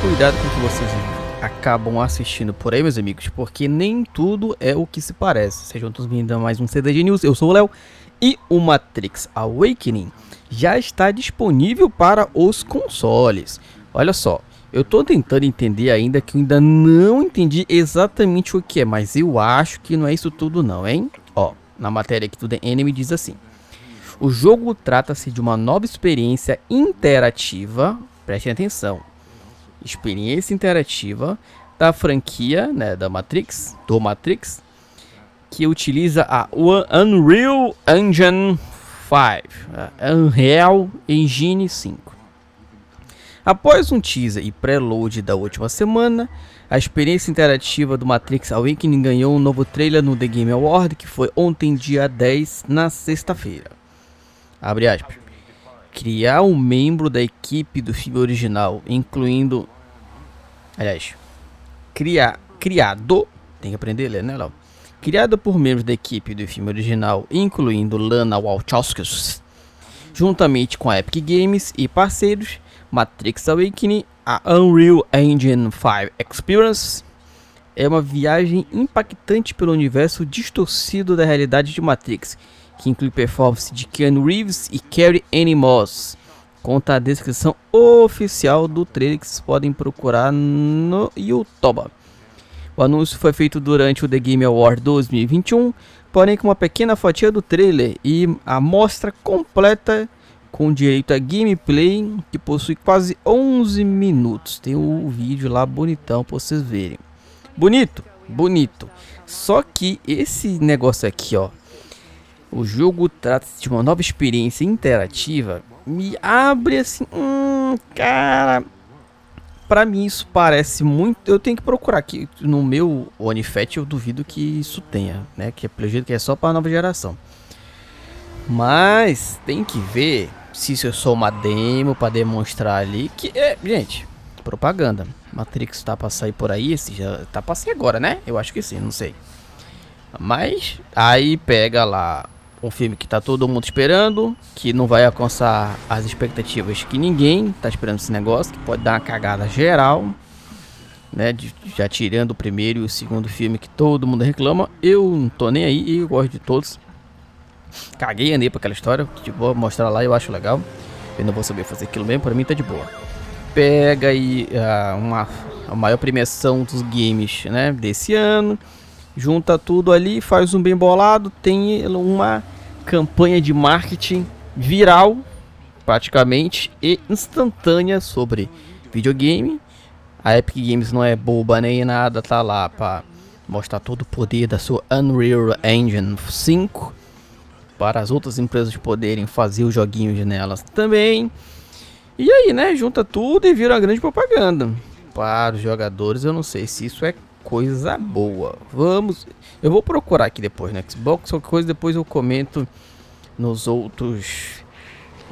cuidado com o que vocês acabam assistindo por aí, meus amigos, porque nem tudo é o que se parece. Sejam todos bem-vindos a mais um CDG News. Eu sou o Léo e o Matrix Awakening já está disponível para os consoles. Olha só, eu tô tentando entender ainda que eu ainda não entendi exatamente o que é, mas eu acho que não é isso tudo não, hein? Ó, na matéria aqui do The Enemy diz assim: O jogo trata-se de uma nova experiência interativa, prestem atenção, experiência interativa da franquia, né, da Matrix, do Matrix, que utiliza a Unreal Engine 5, Unreal Engine 5. Após um teaser e preload da última semana, a experiência interativa do Matrix Awakening ganhou um novo trailer no The Game Award, que foi ontem, dia 10, na sexta-feira. Abre aspas. Criar um membro da equipe do filme original, incluindo. Aliás, criar, criado. Tem que aprender a ler, né, Léo? Criado por membros da equipe do filme original, incluindo Lana Wachowski, juntamente com a Epic Games e parceiros, Matrix Awakening, a Unreal Engine 5 Experience é uma viagem impactante pelo universo distorcido da realidade de Matrix, que inclui performance de Keanu Reeves e Carrie Anne Moss. Conta a descrição oficial do trailer que vocês podem procurar no YouTube. O anúncio foi feito durante o The Game Award 2021, porém com uma pequena fatia do trailer e a mostra completa com direito a gameplay que possui quase 11 minutos. Tem o vídeo lá bonitão para vocês verem. Bonito, bonito. Só que esse negócio aqui, ó, o jogo trata-se de uma nova experiência interativa. Me abre assim, hum, cara. Pra mim isso parece muito. Eu tenho que procurar aqui no meu Onifet. Eu duvido que isso tenha, né? Que é pelo jeito que é só para nova geração. Mas tem que ver se isso é só uma demo para demonstrar ali que é, gente, propaganda. Matrix tá para sair por aí, esse já tá para sair agora, né? Eu acho que sim, não sei. Mas aí pega lá um filme que tá todo mundo esperando, que não vai alcançar as expectativas que ninguém tá esperando esse negócio, que pode dar uma cagada geral, né? De, já tirando o primeiro e o segundo filme que todo mundo reclama. Eu não tô nem aí, eu gosto de todos. Caguei andei pra aquela história, que vou mostrar lá eu acho legal. Eu não vou saber fazer aquilo mesmo, pra mim tá de boa. Pega aí uh, uma, a maior premiação dos games né, desse ano. Junta tudo ali, faz um bem bolado. Tem uma campanha de marketing viral, praticamente, e instantânea sobre videogame. A Epic Games não é boba nem nada, tá lá pra mostrar todo o poder da sua Unreal Engine 5 para as outras empresas poderem fazer os joguinhos nelas também. E aí, né, junta tudo e vira uma grande propaganda. Para os jogadores, eu não sei se isso é coisa boa. Vamos, eu vou procurar aqui depois no Xbox, qualquer coisa depois eu comento nos outros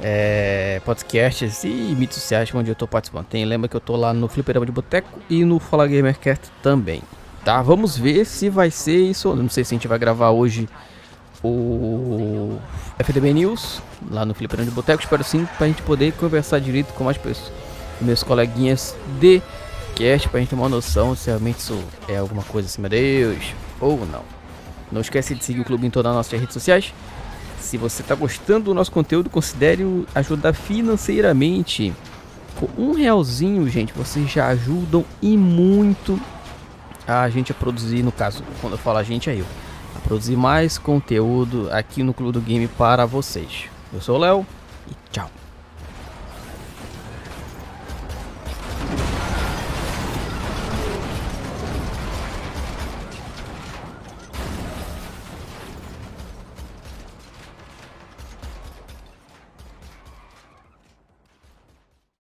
é, podcasts e mídias sociais onde eu estou participando. Tem, lembra que eu estou lá no Fliperama de Boteco e no Fala Gamercast também. Tá, vamos ver se vai ser isso. Não sei se a gente vai gravar hoje o FDB News lá no Fliperão de Boteco. Espero sim para a gente poder conversar direito com mais pessoas, meus coleguinhas de cast, para a gente ter uma noção se realmente isso é alguma coisa acima de Deus ou não. Não esquece de seguir o clube em todas as nossas redes sociais. Se você está gostando do nosso conteúdo, considere ajudar financeiramente. Com um realzinho, gente, vocês já ajudam e muito a gente a produzir, no caso, quando eu falo a gente, é eu a produzir mais conteúdo aqui no Clube do Game para vocês. Eu sou o Léo e tchau.